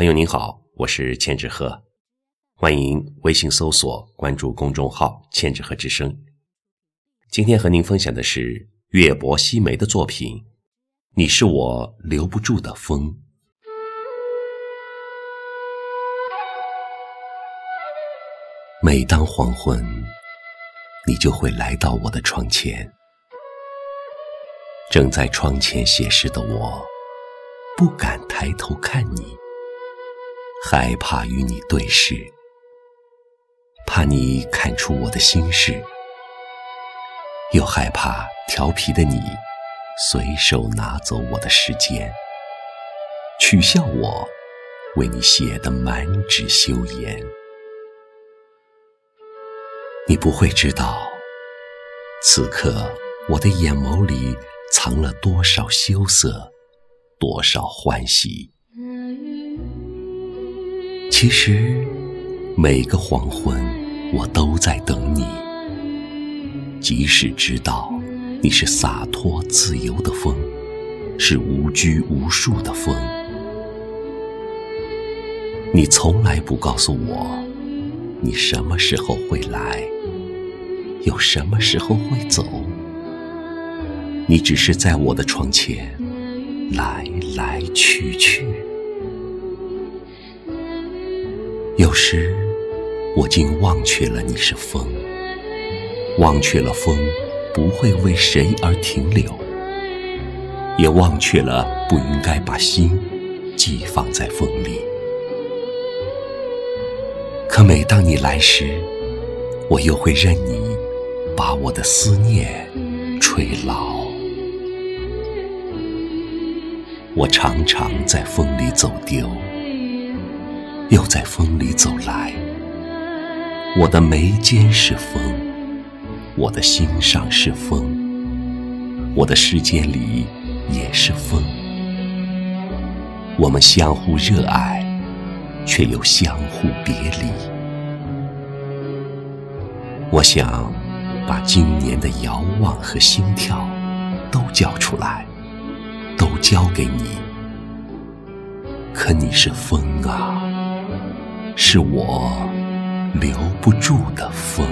朋友您好，我是千纸鹤，欢迎微信搜索关注公众号“千纸鹤之声”。今天和您分享的是月泊西梅的作品《你是我留不住的风》。每当黄昏，你就会来到我的窗前。正在窗前写诗的我，不敢抬头看你。害怕与你对视，怕你看出我的心事，又害怕调皮的你随手拿走我的时间，取笑我为你写的满纸羞颜。你不会知道，此刻我的眼眸里藏了多少羞涩，多少欢喜。其实，每个黄昏，我都在等你。即使知道你是洒脱自由的风，是无拘无束的风，你从来不告诉我，你什么时候会来，又什么时候会走。你只是在我的窗前来来去去。有时，我竟忘却了你是风，忘却了风不会为谁而停留，也忘却了不应该把心寄放在风里。可每当你来时，我又会任你把我的思念吹老。我常常在风里走丢。又在风里走来，我的眉间是风，我的心上是风，我的世界里也是风。我们相互热爱，却又相互别离。我想把今年的遥望和心跳都交出来，都交给你。可你是风啊！是我留不住的风。